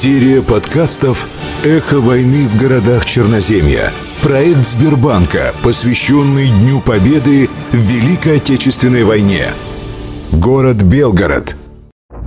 Серия подкастов «Эхо войны в городах Черноземья». Проект Сбербанка, посвященный Дню Победы в Великой Отечественной войне. Город Белгород.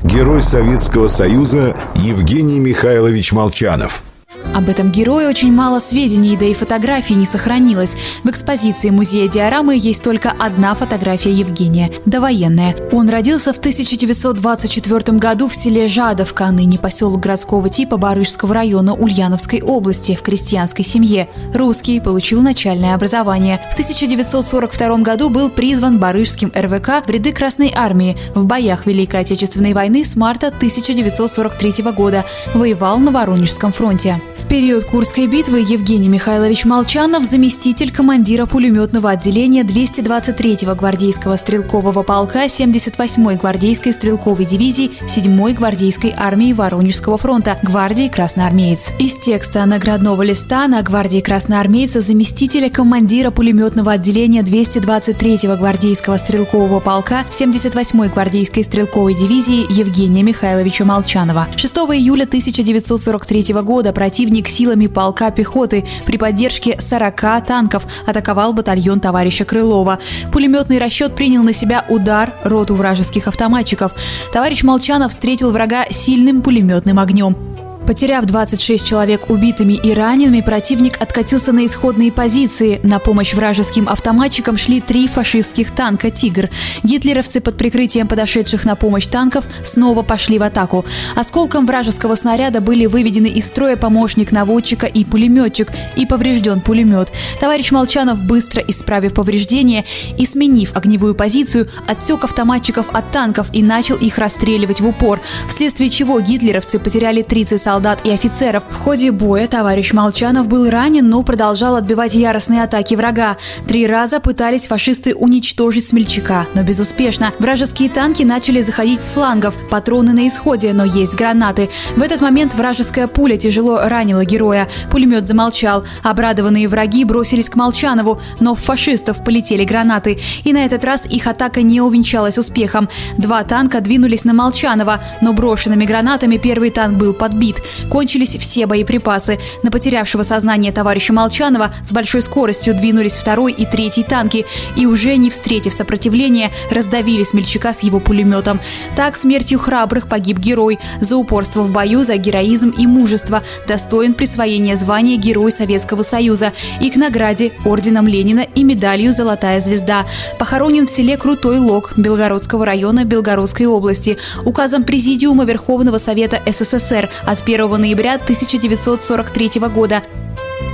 Герой Советского Союза Евгений Михайлович Молчанов – об этом герое очень мало сведений, да и фотографий не сохранилось. В экспозиции музея диорамы есть только одна фотография Евгения – довоенная. Он родился в 1924 году в селе Жадовка, ныне поселок городского типа Барышского района Ульяновской области, в крестьянской семье. Русский, получил начальное образование. В 1942 году был призван Барышским РВК в ряды Красной Армии. В боях Великой Отечественной войны с марта 1943 года воевал на Воронежском фронте. В период Курской битвы Евгений Михайлович Молчанов, заместитель командира пулеметного отделения 223-го гвардейского стрелкового полка 78-й гвардейской стрелковой дивизии 7-й гвардейской армии Воронежского фронта, гвардии красноармеец. Из текста наградного листа на гвардии красноармейца заместителя командира пулеметного отделения 223-го гвардейского стрелкового полка 78-й гвардейской стрелковой дивизии Евгения Михайловича Молчанова. 6 июля 1943 года противник противник силами полка пехоты при поддержке 40 танков атаковал батальон товарища Крылова. Пулеметный расчет принял на себя удар роту вражеских автоматчиков. Товарищ Молчанов встретил врага сильным пулеметным огнем. Потеряв 26 человек убитыми и ранеными, противник откатился на исходные позиции. На помощь вражеским автоматчикам шли три фашистских танка «Тигр». Гитлеровцы под прикрытием подошедших на помощь танков снова пошли в атаку. Осколком вражеского снаряда были выведены из строя помощник наводчика и пулеметчик, и поврежден пулемет. Товарищ Молчанов, быстро исправив повреждения и сменив огневую позицию, отсек автоматчиков от танков и начал их расстреливать в упор, вследствие чего гитлеровцы потеряли 30 солдат солдат и офицеров. В ходе боя товарищ Молчанов был ранен, но продолжал отбивать яростные атаки врага. Три раза пытались фашисты уничтожить смельчака, но безуспешно. Вражеские танки начали заходить с флангов, патроны на исходе, но есть гранаты. В этот момент вражеская пуля тяжело ранила героя. Пулемет замолчал. Обрадованные враги бросились к Молчанову, но в фашистов полетели гранаты. И на этот раз их атака не увенчалась успехом. Два танка двинулись на Молчанова, но брошенными гранатами первый танк был подбит. Кончились все боеприпасы. На потерявшего сознание товарища Молчанова с большой скоростью двинулись второй и третий танки и уже не встретив сопротивления, раздавили смельчака с его пулеметом. Так смертью храбрых погиб герой. За упорство в бою, за героизм и мужество достоин присвоения звания Герой Советского Союза и к награде орденом Ленина и медалью «Золотая звезда». Похоронен в селе Крутой Лог Белгородского района Белгородской области указом Президиума Верховного Совета СССР от 1 ноября 1943 года.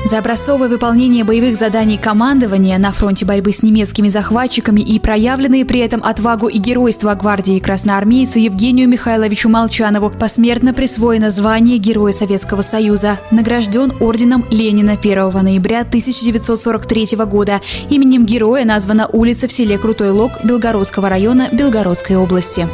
За образцовое выполнение боевых заданий командования на фронте борьбы с немецкими захватчиками и проявленные при этом отвагу и геройство гвардии красноармейцу Евгению Михайловичу Молчанову посмертно присвоено звание Героя Советского Союза. Награжден орденом Ленина 1 ноября 1943 года. Именем героя названа улица в селе Крутой Лог Белгородского района Белгородской области.